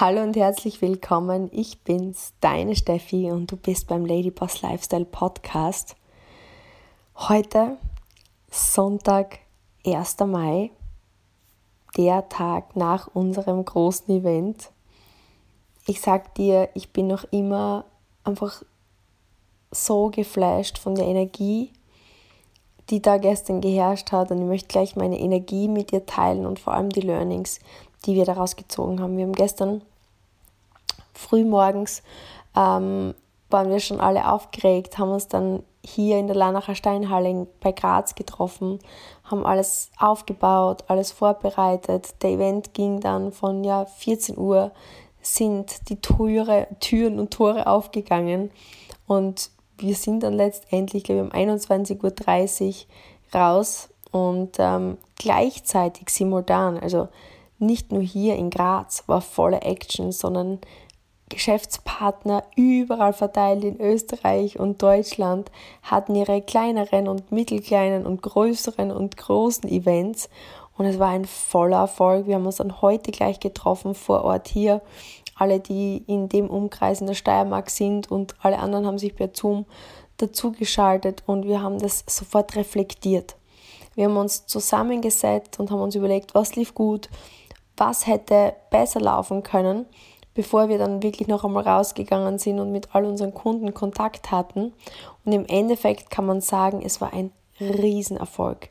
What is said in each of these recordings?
Hallo und herzlich willkommen. Ich bin's, deine Steffi und du bist beim Ladyboss Lifestyle Podcast. Heute Sonntag, 1. Mai, der Tag nach unserem großen Event. Ich sag dir, ich bin noch immer einfach so geflasht von der Energie, die da gestern geherrscht hat und ich möchte gleich meine Energie mit dir teilen und vor allem die Learnings, die wir daraus gezogen haben. Wir haben gestern frühmorgens ähm, waren wir schon alle aufgeregt, haben uns dann hier in der Lanacher Steinhalle bei Graz getroffen, haben alles aufgebaut, alles vorbereitet. Der Event ging dann von ja, 14 Uhr, sind die Türe, Türen und Tore aufgegangen und wir sind dann letztendlich, glaube ich, um 21.30 Uhr raus und ähm, gleichzeitig simultan, also nicht nur hier in Graz war volle Action, sondern Geschäftspartner überall verteilt in Österreich und Deutschland hatten ihre kleineren und mittelkleinen und größeren und großen Events und es war ein voller Erfolg. Wir haben uns dann heute gleich getroffen vor Ort hier. Alle, die in dem Umkreis in der Steiermark sind und alle anderen haben sich per Zoom dazugeschaltet und wir haben das sofort reflektiert. Wir haben uns zusammengesetzt und haben uns überlegt, was lief gut, was hätte besser laufen können, bevor wir dann wirklich noch einmal rausgegangen sind und mit all unseren Kunden Kontakt hatten. Und im Endeffekt kann man sagen, es war ein Riesenerfolg.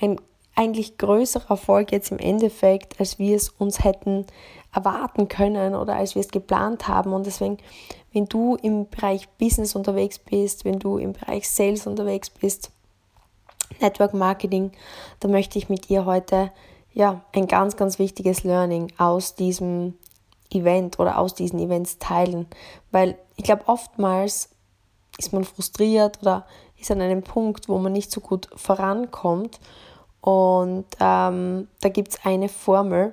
Ein eigentlich größerer Erfolg jetzt im Endeffekt, als wir es uns hätten erwarten können oder als wir es geplant haben. Und deswegen, wenn du im Bereich Business unterwegs bist, wenn du im Bereich Sales unterwegs bist, Network Marketing, dann möchte ich mit dir heute ja, ein ganz, ganz wichtiges Learning aus diesem Event oder aus diesen Events teilen. Weil ich glaube, oftmals ist man frustriert oder ist an einem Punkt, wo man nicht so gut vorankommt. Und ähm, da gibt es eine Formel,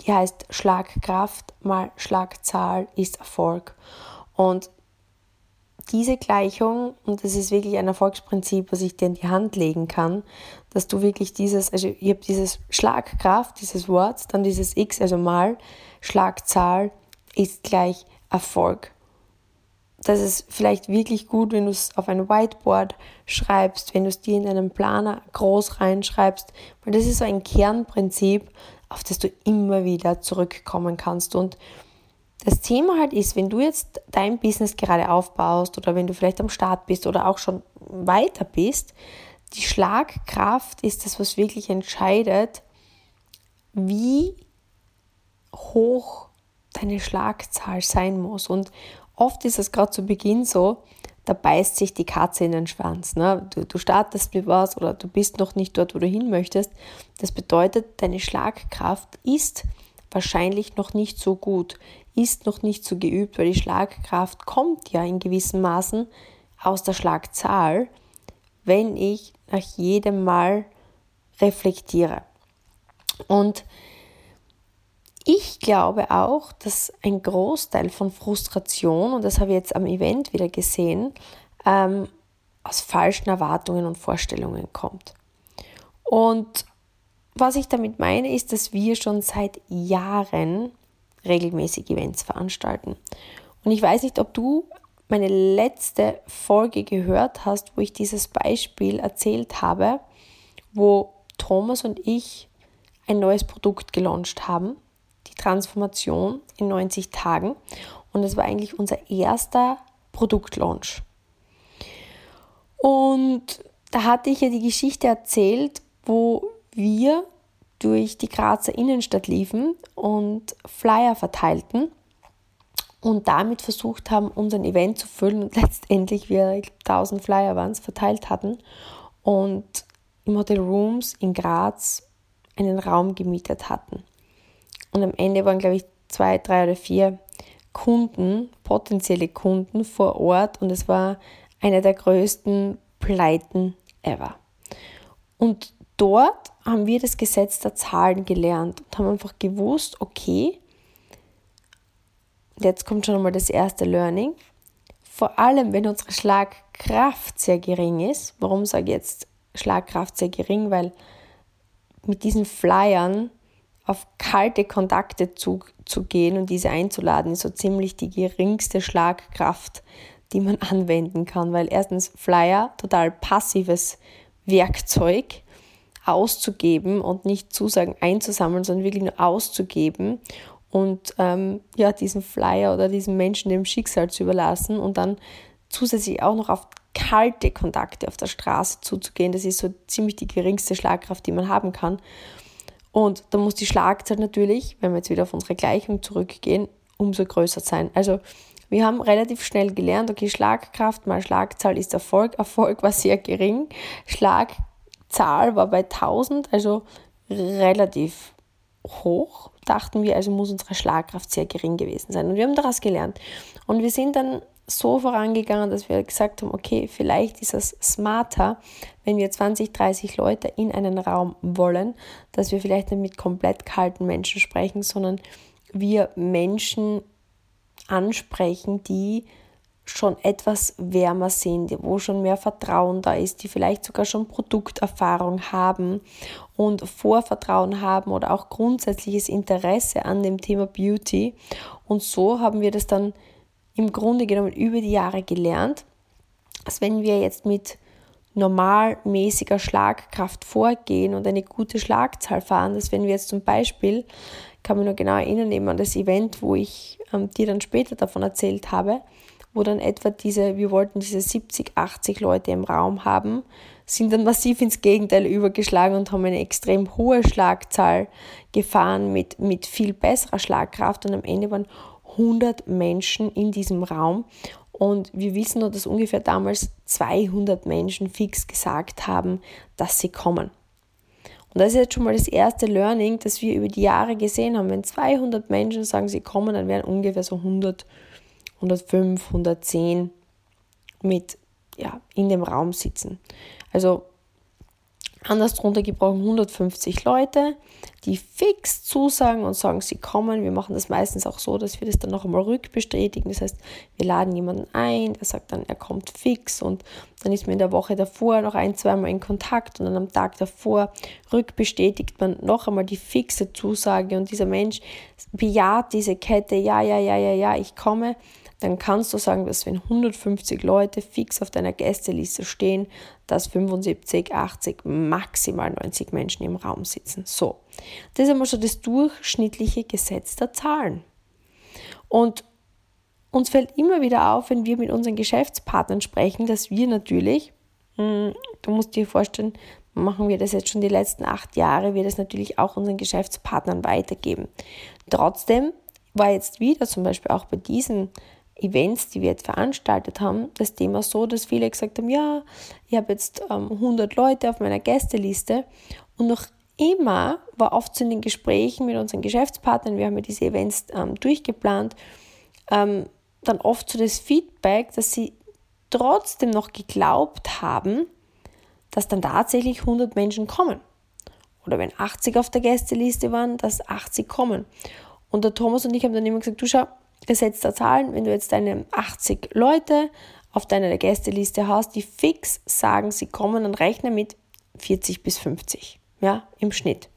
die heißt Schlagkraft mal Schlagzahl ist Erfolg. Und diese Gleichung, und das ist wirklich ein Erfolgsprinzip, was ich dir in die Hand legen kann, dass du wirklich dieses, also ich habe dieses Schlagkraft, dieses Wort, dann dieses X, also mal Schlagzahl ist gleich Erfolg. Das ist vielleicht wirklich gut, wenn du es auf ein Whiteboard schreibst, wenn du es dir in einen Planer groß reinschreibst, weil das ist so ein Kernprinzip, auf das du immer wieder zurückkommen kannst. Und das Thema halt ist, wenn du jetzt dein Business gerade aufbaust oder wenn du vielleicht am Start bist oder auch schon weiter bist, die Schlagkraft ist das, was wirklich entscheidet, wie hoch deine Schlagzahl sein muss. Und oft ist es gerade zu Beginn so, da beißt sich die Katze in den Schwanz. Ne? Du, du startest mit was oder du bist noch nicht dort, wo du hin möchtest. Das bedeutet, deine Schlagkraft ist wahrscheinlich noch nicht so gut, ist noch nicht so geübt, weil die Schlagkraft kommt ja in gewissen Maßen aus der Schlagzahl, wenn ich nach jedem Mal reflektiere. Und ich glaube auch, dass ein Großteil von Frustration, und das habe ich jetzt am Event wieder gesehen, ähm, aus falschen Erwartungen und Vorstellungen kommt. Und was ich damit meine, ist, dass wir schon seit Jahren regelmäßig Events veranstalten. Und ich weiß nicht, ob du meine letzte Folge gehört hast, wo ich dieses Beispiel erzählt habe, wo Thomas und ich ein neues Produkt gelauncht haben, die Transformation in 90 Tagen. Und es war eigentlich unser erster Produktlaunch. Und da hatte ich ja die Geschichte erzählt, wo wir durch die Grazer Innenstadt liefen und Flyer verteilten und damit versucht haben, unseren Event zu füllen und letztendlich wir, ich glaube, 1000 Flyer waren es, verteilt hatten und im Hotel Rooms in Graz einen Raum gemietet hatten. Und am Ende waren, glaube ich, zwei, drei oder vier Kunden, potenzielle Kunden vor Ort und es war eine der größten Pleiten ever. Und dort haben wir das Gesetz der Zahlen gelernt und haben einfach gewusst, okay, jetzt kommt schon einmal das erste Learning. Vor allem, wenn unsere Schlagkraft sehr gering ist. Warum sage ich jetzt Schlagkraft sehr gering? Weil mit diesen Flyern auf kalte Kontakte zu, zu gehen und diese einzuladen, ist so ziemlich die geringste Schlagkraft, die man anwenden kann, weil erstens Flyer, total passives Werkzeug, auszugeben und nicht Zusagen einzusammeln, sondern wirklich nur auszugeben und ähm, ja, diesen Flyer oder diesen Menschen dem Schicksal zu überlassen und dann zusätzlich auch noch auf kalte Kontakte auf der Straße zuzugehen. Das ist so ziemlich die geringste Schlagkraft, die man haben kann. Und da muss die Schlagzahl natürlich, wenn wir jetzt wieder auf unsere Gleichung zurückgehen, umso größer sein. Also wir haben relativ schnell gelernt, okay, Schlagkraft mal Schlagzahl ist Erfolg. Erfolg war sehr gering. Schlagzahl war bei 1000, also relativ hoch, dachten wir, also muss unsere Schlagkraft sehr gering gewesen sein. Und wir haben daraus gelernt. Und wir sind dann so vorangegangen, dass wir gesagt haben, okay, vielleicht ist es smarter, wenn wir 20, 30 Leute in einen Raum wollen, dass wir vielleicht nicht mit komplett kalten Menschen sprechen, sondern wir Menschen ansprechen, die schon etwas wärmer sind, wo schon mehr Vertrauen da ist, die vielleicht sogar schon Produkterfahrung haben und Vorvertrauen haben oder auch grundsätzliches Interesse an dem Thema Beauty. Und so haben wir das dann im Grunde genommen über die Jahre gelernt, dass wenn wir jetzt mit normalmäßiger Schlagkraft vorgehen und eine gute Schlagzahl fahren, dass wenn wir jetzt zum Beispiel, kann mich noch genau erinnern, eben an das Event, wo ich ähm, dir dann später davon erzählt habe, wo dann etwa diese, wir wollten diese 70, 80 Leute im Raum haben, sind dann massiv ins Gegenteil übergeschlagen und haben eine extrem hohe Schlagzahl gefahren mit, mit viel besserer Schlagkraft und am Ende waren 100 Menschen in diesem Raum. Und wir wissen nur, dass ungefähr damals 200 Menschen fix gesagt haben, dass sie kommen. Und das ist jetzt schon mal das erste Learning, das wir über die Jahre gesehen haben. Wenn 200 Menschen sagen, sie kommen, dann werden ungefähr so 100, 105, 110 mit ja, in dem Raum sitzen. Also Anders runtergebrochen 150 Leute, die fix zusagen und sagen, sie kommen. Wir machen das meistens auch so, dass wir das dann noch einmal rückbestätigen. Das heißt, wir laden jemanden ein, der sagt dann, er kommt fix und dann ist man in der Woche davor noch ein, zweimal in Kontakt und dann am Tag davor rückbestätigt man noch einmal die fixe Zusage und dieser Mensch bejaht diese Kette, ja, ja, ja, ja, ja, ich komme dann kannst du sagen, dass wenn 150 Leute fix auf deiner Gästeliste stehen, dass 75, 80, maximal 90 Menschen im Raum sitzen. So, das ist einmal so das durchschnittliche Gesetz der Zahlen. Und uns fällt immer wieder auf, wenn wir mit unseren Geschäftspartnern sprechen, dass wir natürlich, hm, du musst dir vorstellen, machen wir das jetzt schon die letzten acht Jahre, wir das natürlich auch unseren Geschäftspartnern weitergeben. Trotzdem war jetzt wieder zum Beispiel auch bei diesen Events, die wir jetzt veranstaltet haben, das Thema so, dass viele gesagt haben, ja, ich habe jetzt ähm, 100 Leute auf meiner Gästeliste und noch immer war oft in den Gesprächen mit unseren Geschäftspartnern, wir haben ja diese Events ähm, durchgeplant, ähm, dann oft so das Feedback, dass sie trotzdem noch geglaubt haben, dass dann tatsächlich 100 Menschen kommen. Oder wenn 80 auf der Gästeliste waren, dass 80 kommen. Und der Thomas und ich haben dann immer gesagt, du schau, gesetzter Zahlen, wenn du jetzt deine 80 Leute auf deiner Gästeliste hast, die fix sagen, sie kommen, dann rechne mit 40 bis 50, ja, im Schnitt.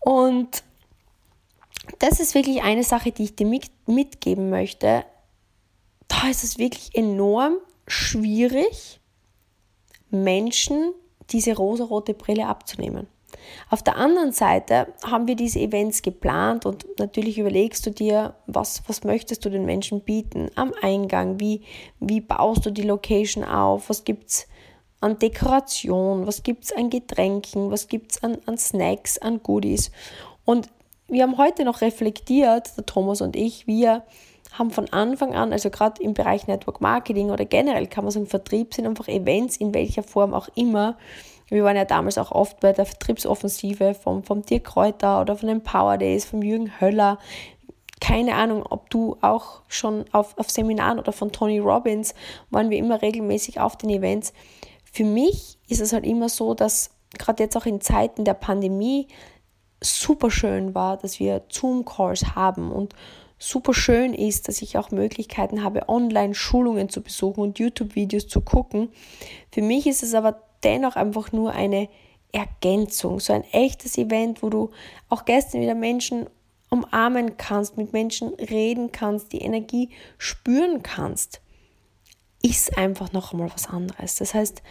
Und das ist wirklich eine Sache, die ich dir mitgeben möchte. Da ist es wirklich enorm schwierig, Menschen diese rosarote Brille abzunehmen. Auf der anderen Seite haben wir diese Events geplant und natürlich überlegst du dir, was, was möchtest du den Menschen bieten? Am Eingang, wie, wie baust du die Location auf, was gibt es an Dekoration, was gibt es an Getränken, was gibt es an, an Snacks, an Goodies. Und wir haben heute noch reflektiert, der Thomas und ich, wir haben von Anfang an, also gerade im Bereich Network Marketing oder generell kann man sagen, Vertrieb sind einfach Events in welcher Form auch immer, wir waren ja damals auch oft bei der Vertriebsoffensive vom, vom Dirk Kräuter oder von den Power Days, vom Jürgen Höller. Keine Ahnung, ob du auch schon auf, auf Seminaren oder von Tony Robbins waren wir immer regelmäßig auf den Events. Für mich ist es halt immer so, dass gerade jetzt auch in Zeiten der Pandemie super schön war, dass wir Zoom-Calls haben und super schön ist, dass ich auch Möglichkeiten habe, Online-Schulungen zu besuchen und YouTube-Videos zu gucken. Für mich ist es aber dennoch einfach nur eine Ergänzung, so ein echtes Event, wo du auch gestern wieder Menschen umarmen kannst, mit Menschen reden kannst, die Energie spüren kannst, ist einfach noch einmal was anderes. Das heißt,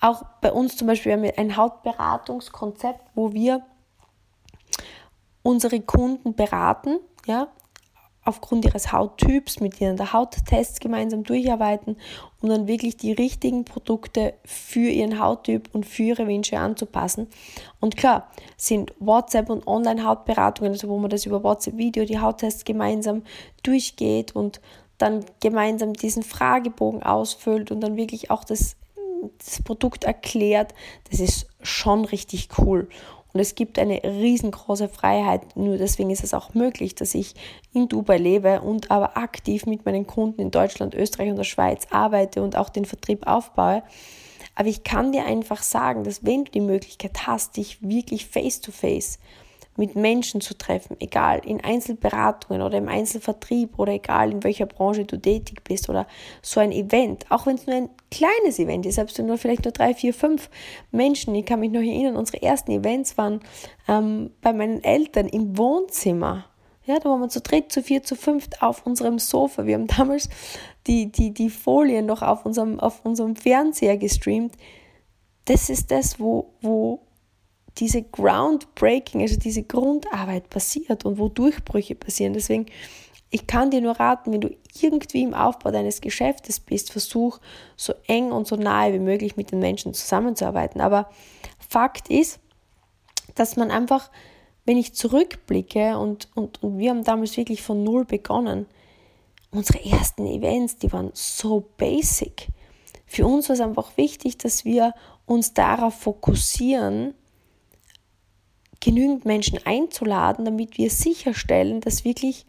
auch bei uns zum Beispiel, wir haben ein Hautberatungskonzept, wo wir unsere Kunden beraten, ja, aufgrund ihres Hauttyps mit ihnen der Hauttests gemeinsam durcharbeiten, um dann wirklich die richtigen Produkte für ihren Hauttyp und für ihre Wünsche anzupassen. Und klar, sind WhatsApp und Online-Hautberatungen, also wo man das über WhatsApp-Video, die Hauttests gemeinsam durchgeht und dann gemeinsam diesen Fragebogen ausfüllt und dann wirklich auch das, das Produkt erklärt, das ist schon richtig cool. Und es gibt eine riesengroße Freiheit. Nur deswegen ist es auch möglich, dass ich in Dubai lebe und aber aktiv mit meinen Kunden in Deutschland, Österreich und der Schweiz arbeite und auch den Vertrieb aufbaue. Aber ich kann dir einfach sagen, dass wenn du die Möglichkeit hast, dich wirklich face-to-face face to face mit Menschen zu treffen, egal in Einzelberatungen oder im Einzelvertrieb oder egal in welcher Branche du tätig bist oder so ein Event, auch wenn es nur ein kleines Event ist, selbst wenn nur vielleicht nur drei, vier, fünf Menschen, ich kann mich noch erinnern, unsere ersten Events waren ähm, bei meinen Eltern im Wohnzimmer. Ja, da waren wir zu dritt, zu vier, zu fünft auf unserem Sofa. Wir haben damals die, die, die Folien noch auf unserem, auf unserem Fernseher gestreamt. Das ist das, wo, wo, diese Groundbreaking, also diese Grundarbeit passiert und wo Durchbrüche passieren. Deswegen, ich kann dir nur raten, wenn du irgendwie im Aufbau deines Geschäftes bist, versuch so eng und so nahe wie möglich mit den Menschen zusammenzuarbeiten. Aber Fakt ist, dass man einfach, wenn ich zurückblicke und, und, und wir haben damals wirklich von null begonnen, unsere ersten Events, die waren so basic. Für uns war es einfach wichtig, dass wir uns darauf fokussieren, genügend Menschen einzuladen, damit wir sicherstellen, dass wirklich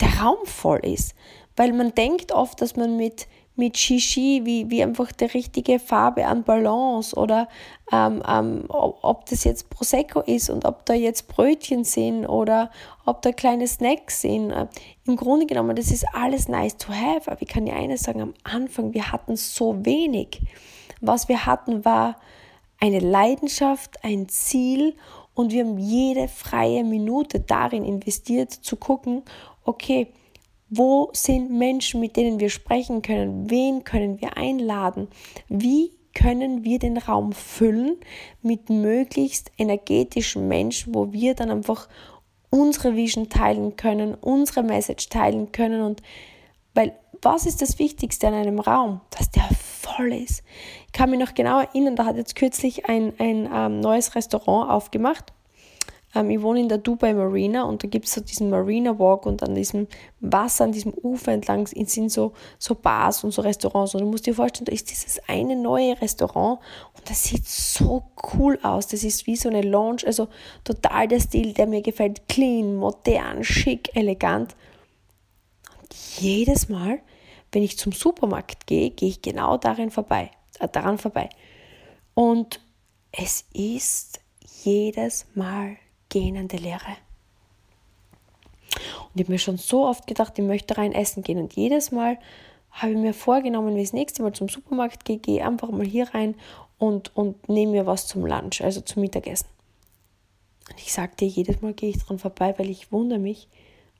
der Raum voll ist. Weil man denkt oft, dass man mit, mit Shishi, wie, wie einfach die richtige Farbe an Balance oder ähm, ähm, ob das jetzt Prosecco ist und ob da jetzt Brötchen sind oder ob da kleine Snacks sind. Äh, Im Grunde genommen, das ist alles nice to have, aber ich kann dir eines sagen, am Anfang, wir hatten so wenig. Was wir hatten, war eine Leidenschaft, ein Ziel und wir haben jede freie Minute darin investiert, zu gucken, okay, wo sind Menschen, mit denen wir sprechen können? Wen können wir einladen? Wie können wir den Raum füllen mit möglichst energetischen Menschen, wo wir dann einfach unsere Vision teilen können, unsere Message teilen können und weil was ist das Wichtigste an einem Raum? Dass der voll ist. Ich kann mich noch genau erinnern, da hat jetzt kürzlich ein, ein ähm, neues Restaurant aufgemacht. Ähm, ich wohne in der Dubai Marina und da gibt es so diesen Marina Walk und an diesem Wasser, an diesem Ufer entlang sind so, so Bars und so Restaurants. Und du musst dir vorstellen, da ist dieses eine neue Restaurant und das sieht so cool aus. Das ist wie so eine Lounge, also total der Stil, der mir gefällt. Clean, modern, schick, elegant. Und jedes Mal, wenn ich zum Supermarkt gehe, gehe ich genau darin vorbei, äh, daran vorbei. Und es ist jedes Mal gähnende Leere. Und ich habe mir schon so oft gedacht, ich möchte rein essen gehen. Und jedes Mal habe ich mir vorgenommen, wenn ich das nächste Mal zum Supermarkt gehe, gehe einfach mal hier rein und, und nehme mir was zum Lunch, also zum Mittagessen. Und ich sagte, jedes Mal gehe ich dran vorbei, weil ich wundere mich,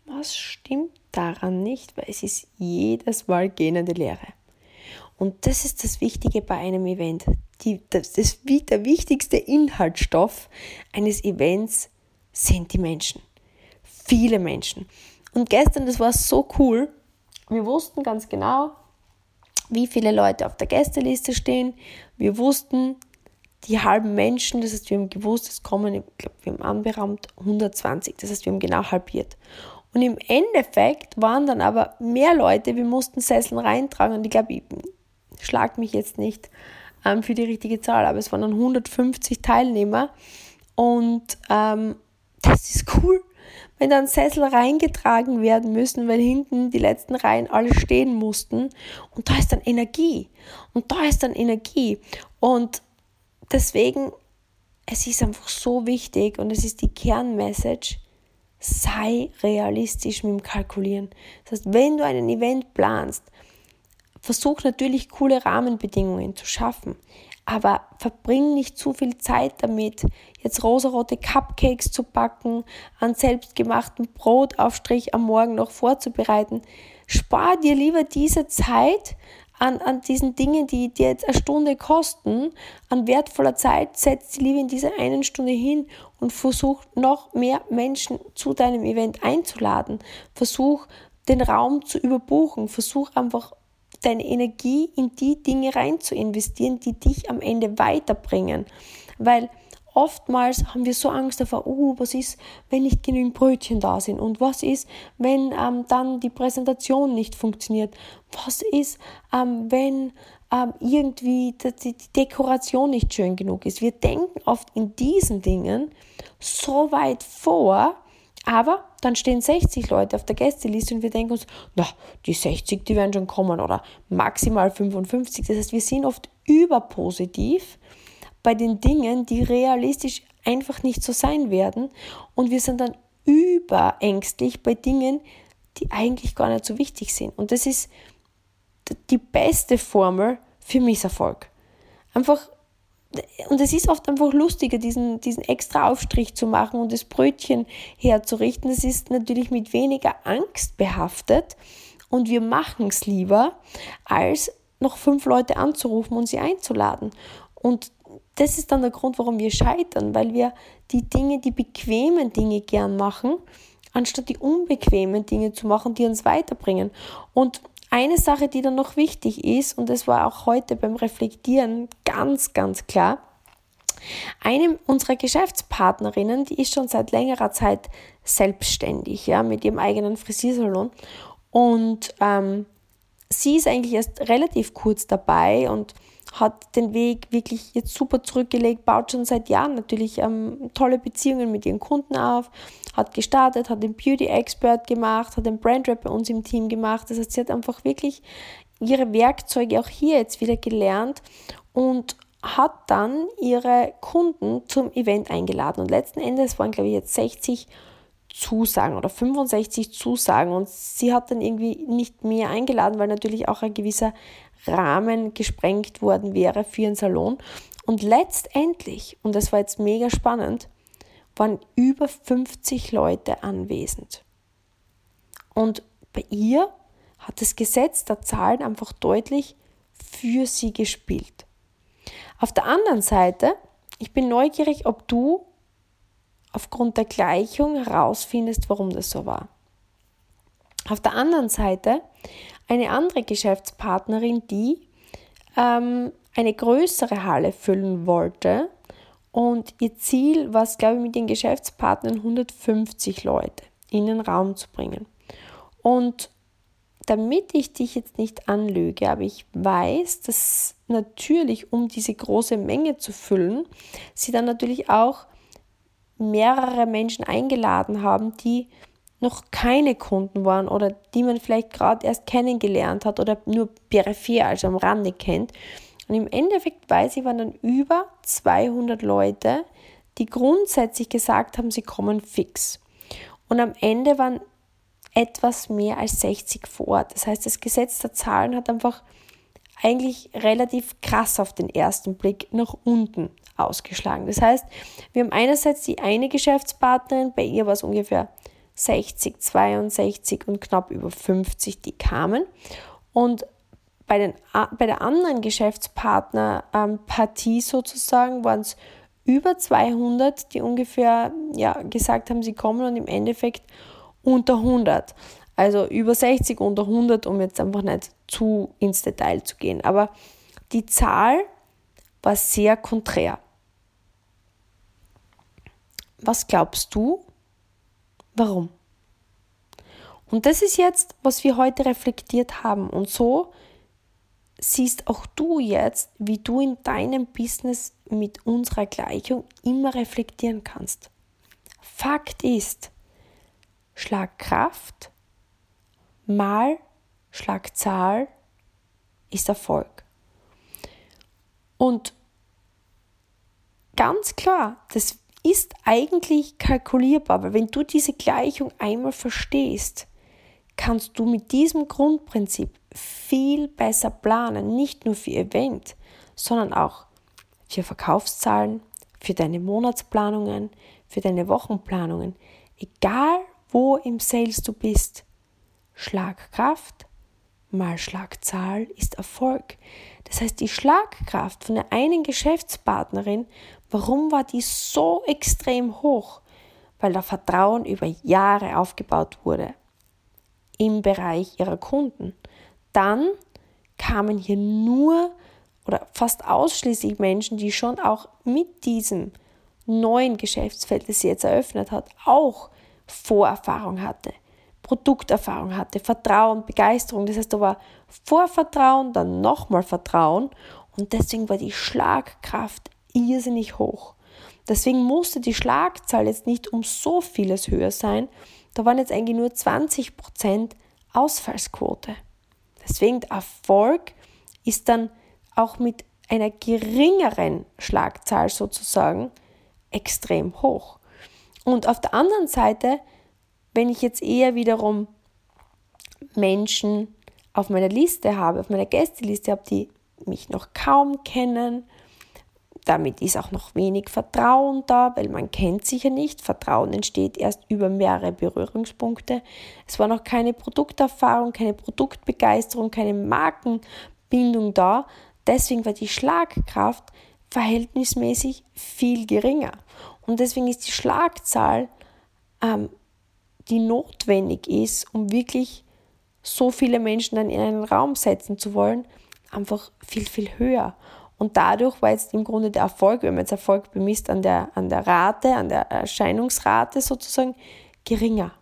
was stimmt daran nicht, weil es ist jedes Mal gähnende Leere. Und das ist das Wichtige bei einem Event. Die, das, das, der wichtigste Inhaltsstoff eines Events sind die Menschen. Viele Menschen. Und gestern, das war so cool. Wir wussten ganz genau, wie viele Leute auf der Gästeliste stehen. Wir wussten die halben Menschen, das heißt, wir haben gewusst, es kommen, ich glaube, wir haben anberaumt 120, das heißt, wir haben genau halbiert. Und im Endeffekt waren dann aber mehr Leute, wir mussten Sesseln reintragen und ich glaube, ich schlag mich jetzt nicht ähm, für die richtige Zahl, aber es waren dann 150 Teilnehmer und ähm, das ist cool, wenn dann Sessel reingetragen werden müssen, weil hinten die letzten Reihen alle stehen mussten. Und da ist dann Energie. Und da ist dann Energie. Und deswegen, es ist einfach so wichtig und es ist die Kernmessage, sei realistisch mit dem Kalkulieren. Das heißt, wenn du einen Event planst, versuch natürlich coole Rahmenbedingungen zu schaffen. aber verbring nicht zu viel Zeit damit, jetzt rosarote Cupcakes zu backen, an selbstgemachten Brotaufstrich am Morgen noch vorzubereiten. Spar dir lieber diese Zeit an, an diesen Dingen, die dir jetzt eine Stunde kosten, an wertvoller Zeit, setz sie lieber in diese einen Stunde hin und versuch noch mehr Menschen zu deinem Event einzuladen. Versuch den Raum zu überbuchen. Versuch einfach deine Energie in die Dinge rein zu investieren, die dich am Ende weiterbringen. Weil oftmals haben wir so Angst davor, oh, was ist, wenn nicht genügend Brötchen da sind? Und was ist, wenn ähm, dann die Präsentation nicht funktioniert? Was ist, ähm, wenn ähm, irgendwie die, die Dekoration nicht schön genug ist? Wir denken oft in diesen Dingen so weit vor, aber dann stehen 60 Leute auf der Gästeliste und wir denken uns, na, die 60, die werden schon kommen oder maximal 55. Das heißt, wir sind oft überpositiv bei den Dingen, die realistisch einfach nicht so sein werden und wir sind dann überängstlich bei Dingen, die eigentlich gar nicht so wichtig sind. Und das ist die beste Formel für Misserfolg. Einfach und es ist oft einfach lustiger, diesen, diesen extra Aufstrich zu machen und das Brötchen herzurichten. Das ist natürlich mit weniger Angst behaftet und wir machen es lieber, als noch fünf Leute anzurufen und sie einzuladen. Und das ist dann der Grund, warum wir scheitern, weil wir die Dinge, die bequemen Dinge gern machen, anstatt die unbequemen Dinge zu machen, die uns weiterbringen. Und eine Sache, die dann noch wichtig ist, und das war auch heute beim Reflektieren ganz, ganz klar, eine unserer Geschäftspartnerinnen, die ist schon seit längerer Zeit selbstständig, ja, mit ihrem eigenen Frisiersalon. Und ähm, sie ist eigentlich erst relativ kurz dabei und hat den Weg wirklich jetzt super zurückgelegt, baut schon seit Jahren natürlich ähm, tolle Beziehungen mit ihren Kunden auf, hat gestartet, hat den Beauty Expert gemacht, hat den Brand Rap bei uns im Team gemacht. Das heißt, sie hat einfach wirklich ihre Werkzeuge auch hier jetzt wieder gelernt und hat dann ihre Kunden zum Event eingeladen. Und letzten Endes waren, glaube ich, jetzt 60 Zusagen oder 65 Zusagen und sie hat dann irgendwie nicht mehr eingeladen, weil natürlich auch ein gewisser Rahmen gesprengt worden wäre für ihren Salon. Und letztendlich, und das war jetzt mega spannend, waren über 50 Leute anwesend. Und bei ihr hat das Gesetz der Zahlen einfach deutlich für sie gespielt. Auf der anderen Seite, ich bin neugierig, ob du aufgrund der Gleichung herausfindest, warum das so war. Auf der anderen Seite eine andere Geschäftspartnerin, die ähm, eine größere Halle füllen wollte und ihr Ziel war es, glaube ich, mit den Geschäftspartnern 150 Leute in den Raum zu bringen. Und damit ich dich jetzt nicht anlüge, aber ich weiß, dass natürlich, um diese große Menge zu füllen, sie dann natürlich auch mehrere Menschen eingeladen haben, die noch keine Kunden waren oder die man vielleicht gerade erst kennengelernt hat oder nur peripher, also am Rande kennt. Und im Endeffekt weiß ich, waren dann über 200 Leute, die grundsätzlich gesagt haben, sie kommen fix. Und am Ende waren etwas mehr als 60 vor Ort. Das heißt, das Gesetz der Zahlen hat einfach eigentlich relativ krass auf den ersten Blick nach unten ausgeschlagen. Das heißt, wir haben einerseits die eine Geschäftspartnerin, bei ihr war es ungefähr 60, 62 und knapp über 50, die kamen. Und bei, den, bei der anderen Geschäftspartner-Partie ähm, sozusagen waren es über 200, die ungefähr ja, gesagt haben, sie kommen und im Endeffekt unter 100. Also über 60, unter 100, um jetzt einfach nicht zu ins Detail zu gehen. Aber die Zahl war sehr konträr. Was glaubst du, Warum? Und das ist jetzt, was wir heute reflektiert haben. Und so siehst auch du jetzt, wie du in deinem Business mit unserer Gleichung immer reflektieren kannst. Fakt ist, Schlagkraft mal Schlagzahl ist Erfolg. Und ganz klar, das ist eigentlich kalkulierbar, weil wenn du diese Gleichung einmal verstehst, kannst du mit diesem Grundprinzip viel besser planen, nicht nur für Event, sondern auch für Verkaufszahlen, für deine Monatsplanungen, für deine Wochenplanungen, egal wo im Sales du bist. Schlagkraft mal Schlagzahl ist Erfolg. Das heißt, die Schlagkraft von der einen Geschäftspartnerin, warum war die so extrem hoch? Weil da Vertrauen über Jahre aufgebaut wurde im Bereich ihrer Kunden. Dann kamen hier nur oder fast ausschließlich Menschen, die schon auch mit diesem neuen Geschäftsfeld, das sie jetzt eröffnet hat, auch Vorerfahrung hatte, Produkterfahrung hatte, Vertrauen, Begeisterung. Das heißt, da war Vorvertrauen, dann nochmal Vertrauen und deswegen war die Schlagkraft irrsinnig hoch. Deswegen musste die Schlagzahl jetzt nicht um so vieles höher sein. Da waren jetzt eigentlich nur 20% Ausfallsquote. Deswegen Erfolg ist dann auch mit einer geringeren Schlagzahl sozusagen extrem hoch. Und auf der anderen Seite, wenn ich jetzt eher wiederum Menschen auf meiner Liste habe, auf meiner Gästeliste habe, die mich noch kaum kennen, damit ist auch noch wenig Vertrauen da, weil man kennt sich ja nicht. Vertrauen entsteht erst über mehrere Berührungspunkte. Es war noch keine Produkterfahrung, keine Produktbegeisterung, keine Markenbindung da. Deswegen war die Schlagkraft verhältnismäßig viel geringer. Und deswegen ist die Schlagzahl, ähm, die notwendig ist, um wirklich so viele Menschen dann in einen Raum setzen zu wollen, einfach viel, viel höher. Und dadurch war jetzt im Grunde der Erfolg, wenn man jetzt Erfolg bemisst an der, an der Rate, an der Erscheinungsrate sozusagen, geringer.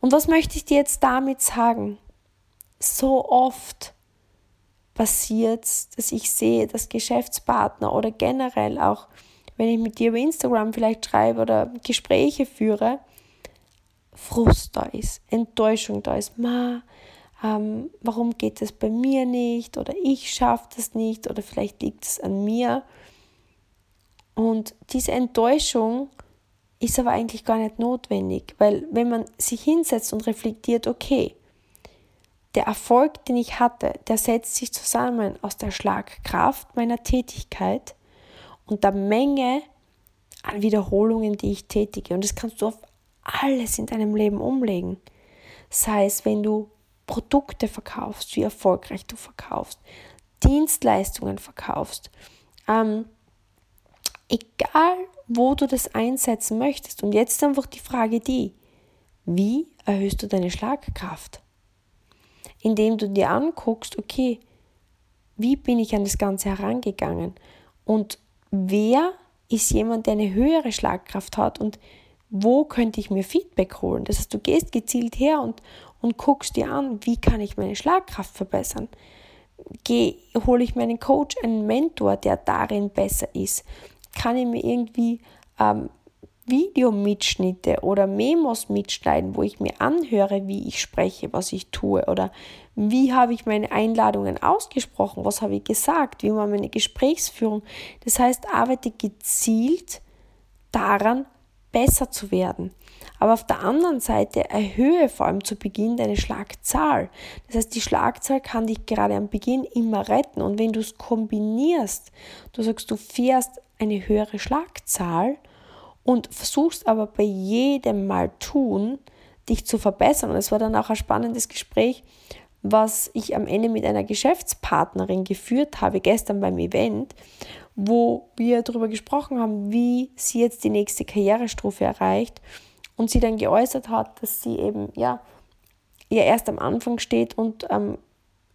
Und was möchte ich dir jetzt damit sagen? So oft passiert es, dass ich sehe, dass Geschäftspartner oder generell auch, wenn ich mit dir über Instagram vielleicht schreibe oder Gespräche führe, Frust da ist, Enttäuschung da ist. Ma, ähm, warum geht es bei mir nicht oder ich schaffe das nicht oder vielleicht liegt es an mir. Und diese Enttäuschung ist aber eigentlich gar nicht notwendig, weil wenn man sich hinsetzt und reflektiert, okay, der Erfolg, den ich hatte, der setzt sich zusammen aus der Schlagkraft meiner Tätigkeit und der Menge an Wiederholungen, die ich tätige. Und das kannst du auf alles in deinem Leben umlegen. Sei es, wenn du Produkte verkaufst, wie erfolgreich du verkaufst, Dienstleistungen verkaufst, ähm, egal wo du das einsetzen möchtest. Und jetzt einfach die Frage die, wie erhöhst du deine Schlagkraft? indem du dir anguckst, okay, wie bin ich an das Ganze herangegangen und wer ist jemand, der eine höhere Schlagkraft hat und wo könnte ich mir Feedback holen? Das heißt, du gehst gezielt her und, und guckst dir an, wie kann ich meine Schlagkraft verbessern? Geh, hole ich mir einen Coach, einen Mentor, der darin besser ist? Kann ich mir irgendwie ähm, Videomitschnitte oder Memos mitschneiden, wo ich mir anhöre, wie ich spreche, was ich tue oder wie habe ich meine Einladungen ausgesprochen, was habe ich gesagt, wie war meine Gesprächsführung. Das heißt, arbeite gezielt daran, besser zu werden. Aber auf der anderen Seite erhöhe vor allem zu Beginn deine Schlagzahl. Das heißt, die Schlagzahl kann dich gerade am Beginn immer retten. Und wenn du es kombinierst, du sagst, du fährst eine höhere Schlagzahl und versuchst aber bei jedem Mal tun, dich zu verbessern. Und es war dann auch ein spannendes Gespräch, was ich am Ende mit einer Geschäftspartnerin geführt habe, gestern beim Event, wo wir darüber gesprochen haben, wie sie jetzt die nächste Karrierestufe erreicht und sie dann geäußert hat, dass sie eben ja ihr erst am Anfang steht und ähm,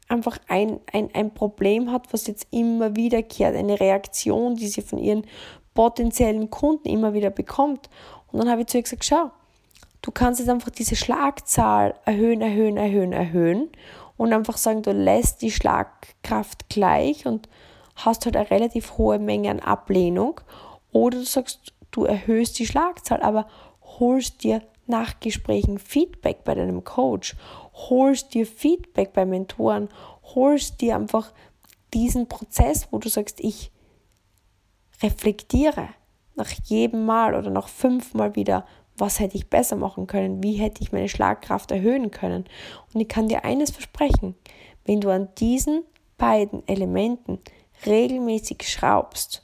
einfach ein, ein, ein Problem hat, was jetzt immer wiederkehrt, eine Reaktion, die sie von ihren potenziellen Kunden immer wieder bekommt. Und dann habe ich zu ihr gesagt, schau, du kannst jetzt einfach diese Schlagzahl erhöhen, erhöhen, erhöhen, erhöhen und einfach sagen, du lässt die Schlagkraft gleich und hast halt eine relativ hohe Menge an Ablehnung. Oder du sagst, du erhöhst die Schlagzahl, aber holst dir nach Gesprächen Feedback bei deinem Coach, holst dir Feedback bei Mentoren, holst dir einfach diesen Prozess, wo du sagst, ich reflektiere nach jedem Mal oder nach fünfmal wieder, was hätte ich besser machen können, wie hätte ich meine Schlagkraft erhöhen können. Und ich kann dir eines versprechen, wenn du an diesen beiden Elementen regelmäßig schraubst,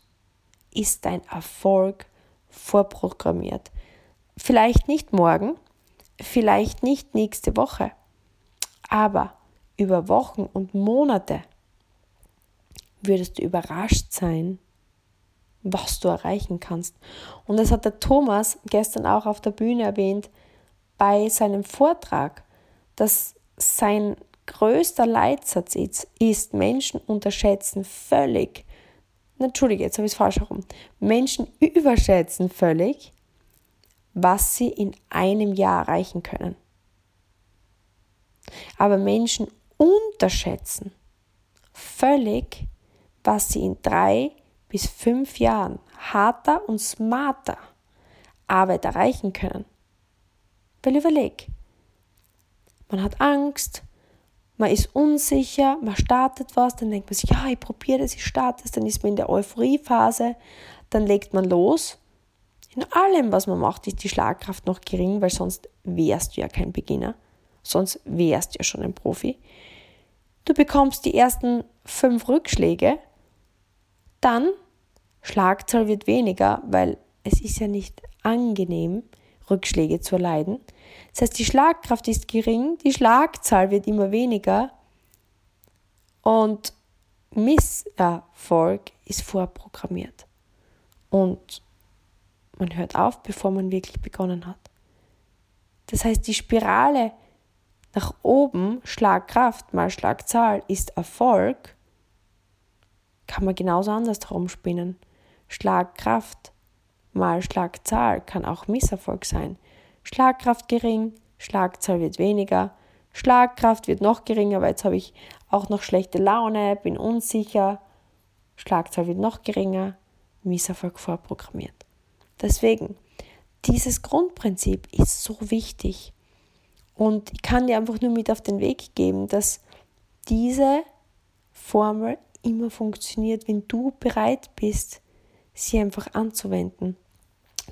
ist dein Erfolg vorprogrammiert. Vielleicht nicht morgen, vielleicht nicht nächste Woche, aber über Wochen und Monate würdest du überrascht sein, was du erreichen kannst. Und das hat der Thomas gestern auch auf der Bühne erwähnt bei seinem Vortrag, dass sein größter Leitsatz ist, ist Menschen unterschätzen völlig, Entschuldige, jetzt habe ich es falsch herum. Menschen überschätzen völlig, was sie in einem Jahr erreichen können. Aber Menschen unterschätzen völlig, was sie in drei bis fünf Jahren harter und smarter Arbeit erreichen können. Weil überleg, man hat Angst, man ist unsicher, man startet was, dann denkt man sich, ja, ich probiere das, ich starte es, dann ist man in der Euphoriephase, dann legt man los. In allem, was man macht, ist die Schlagkraft noch gering, weil sonst wärst du ja kein Beginner, sonst wärst du ja schon ein Profi. Du bekommst die ersten fünf Rückschläge, dann Schlagzahl wird weniger, weil es ist ja nicht angenehm, Rückschläge zu erleiden. Das heißt, die Schlagkraft ist gering, die Schlagzahl wird immer weniger und Misserfolg ist vorprogrammiert. Und man hört auf, bevor man wirklich begonnen hat. Das heißt, die Spirale nach oben, Schlagkraft mal Schlagzahl, ist Erfolg, kann man genauso anders herumspinnen. Schlagkraft mal Schlagzahl kann auch Misserfolg sein. Schlagkraft gering, Schlagzahl wird weniger, Schlagkraft wird noch geringer, weil jetzt habe ich auch noch schlechte Laune, bin unsicher, Schlagzahl wird noch geringer, Misserfolg vorprogrammiert. Deswegen, dieses Grundprinzip ist so wichtig und ich kann dir einfach nur mit auf den Weg geben, dass diese Formel immer funktioniert, wenn du bereit bist, sie einfach anzuwenden.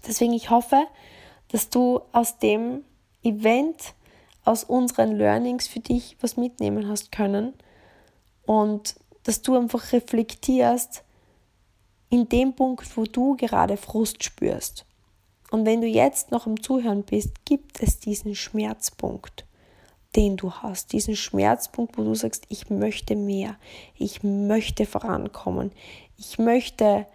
Deswegen, ich hoffe, dass du aus dem Event, aus unseren Learnings für dich was mitnehmen hast können und dass du einfach reflektierst in dem Punkt, wo du gerade Frust spürst. Und wenn du jetzt noch im Zuhören bist, gibt es diesen Schmerzpunkt, den du hast, diesen Schmerzpunkt, wo du sagst, ich möchte mehr, ich möchte vorankommen, ich möchte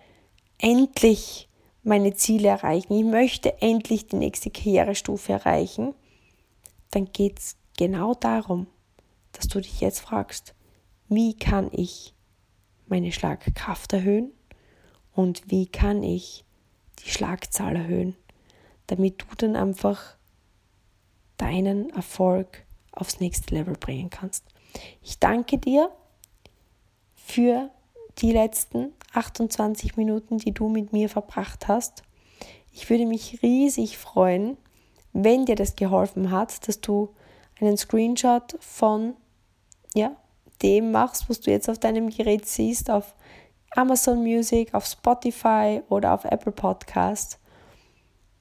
endlich meine Ziele erreichen, ich möchte endlich die nächste Karrierestufe erreichen, dann geht es genau darum, dass du dich jetzt fragst, wie kann ich meine Schlagkraft erhöhen und wie kann ich die Schlagzahl erhöhen, damit du dann einfach deinen Erfolg aufs nächste Level bringen kannst. Ich danke dir für die letzten 28 Minuten, die du mit mir verbracht hast. Ich würde mich riesig freuen, wenn dir das geholfen hat, dass du einen Screenshot von ja, dem machst, was du jetzt auf deinem Gerät siehst, auf Amazon Music, auf Spotify oder auf Apple Podcast.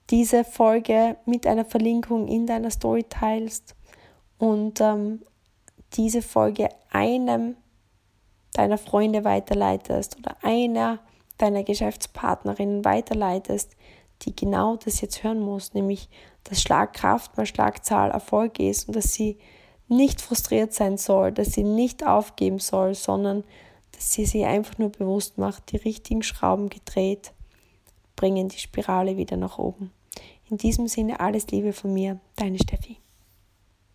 Diese Folge mit einer Verlinkung in deiner Story teilst und ähm, diese Folge einem deiner Freunde weiterleitest oder einer deiner Geschäftspartnerinnen weiterleitest, die genau das jetzt hören muss, nämlich dass Schlagkraft mal Schlagzahl Erfolg ist und dass sie nicht frustriert sein soll, dass sie nicht aufgeben soll, sondern sie sich einfach nur bewusst macht, die richtigen Schrauben gedreht, bringen die Spirale wieder nach oben. In diesem Sinne alles Liebe von mir, deine Steffi.